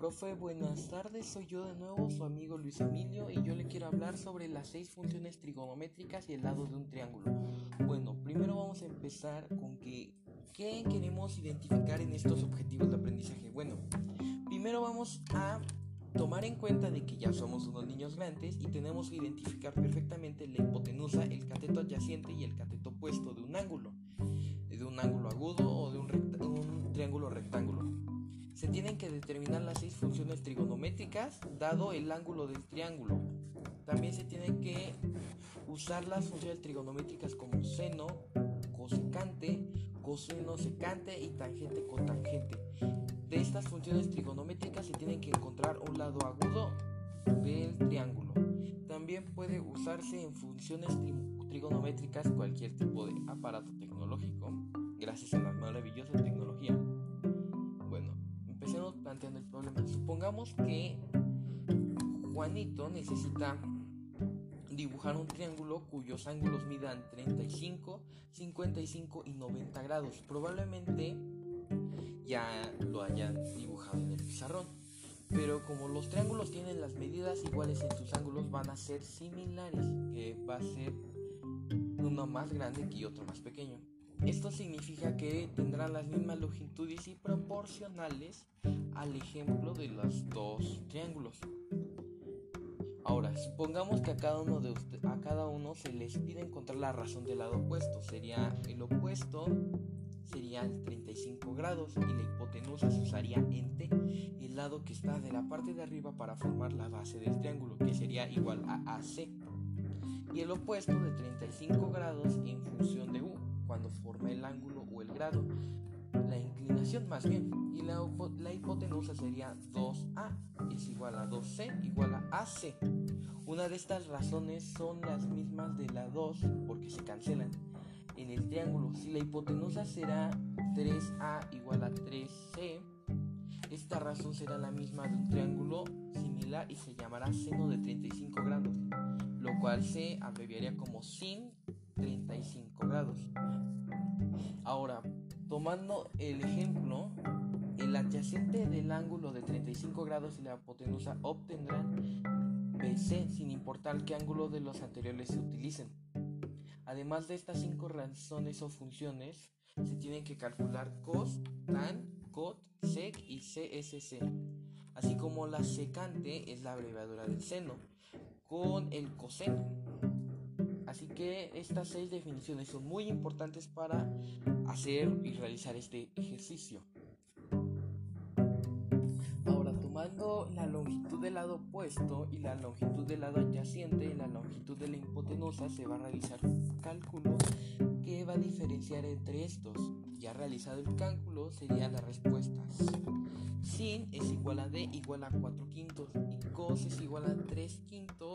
Profe, buenas tardes, soy yo de nuevo, su amigo Luis Emilio, y yo le quiero hablar sobre las seis funciones trigonométricas y el lado de un triángulo. Bueno, primero vamos a empezar con que, ¿qué queremos identificar en estos objetivos de aprendizaje? Bueno, primero vamos a tomar en cuenta de que ya somos unos niños grandes y tenemos que identificar perfectamente la hipotenusa, el cateto adyacente y el cateto opuesto de un ángulo, se tienen que determinar las seis funciones trigonométricas dado el ángulo del triángulo. También se tienen que usar las funciones trigonométricas como seno, cosecante, coseno secante y tangente cotangente. De estas funciones trigonométricas se tienen que encontrar un lado agudo del triángulo. También puede usarse en funciones trigonométricas cualquier tipo de aparato tecnológico, gracias a la maravillosa tecnología Supongamos que Juanito necesita dibujar un triángulo cuyos ángulos midan 35, 55 y 90 grados. Probablemente ya lo hayan dibujado en el pizarrón. Pero como los triángulos tienen las medidas iguales en sus ángulos, van a ser similares, que va a ser uno más grande que otro más pequeño. Esto significa que tendrán las mismas longitudes y proporcionales al ejemplo de los dos triángulos. Ahora, supongamos que a cada uno de a cada uno se les pide encontrar la razón del lado opuesto. Sería el opuesto sería el 35 grados y la hipotenusa se usaría en T, el lado que está de la parte de arriba para formar la base del triángulo, que sería igual a AC. Y el opuesto de 35 grados en función de U grado, la inclinación más bien, y la, la hipotenusa sería 2A es igual a 2C igual a AC. Una de estas razones son las mismas de la 2 porque se cancelan. En el triángulo, si la hipotenusa será 3A igual a 3C, esta razón será la misma de un triángulo similar y se llamará seno de 35 grados, lo cual se abreviaría como sin tomando el ejemplo, el adyacente del ángulo de 35 grados y la hipotenusa obtendrán BC sin importar qué ángulo de los anteriores se utilicen. Además de estas cinco razones o funciones, se tienen que calcular cos, tan, cot, sec y CSC, así como la secante es la abreviadura del seno, con el coseno. Que estas seis definiciones son muy importantes para hacer y realizar este ejercicio. Ahora, tomando la longitud del lado opuesto y la longitud del lado adyacente y la longitud de la hipotenusa, se va a realizar un cálculo que va a diferenciar entre estos. Ya realizado el cálculo, serían las respuestas. Sin es igual a D igual a 4 quintos y cos es igual a 3 quintos,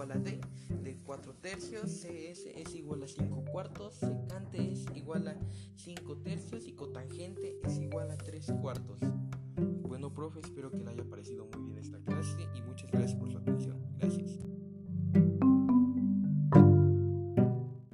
igual a D, D 4 tercios, CS es igual a 5 cuartos, secante es igual a 5 tercios y cotangente es igual a 3 cuartos. Bueno, profe, espero que le haya parecido muy bien esta clase y muchas gracias por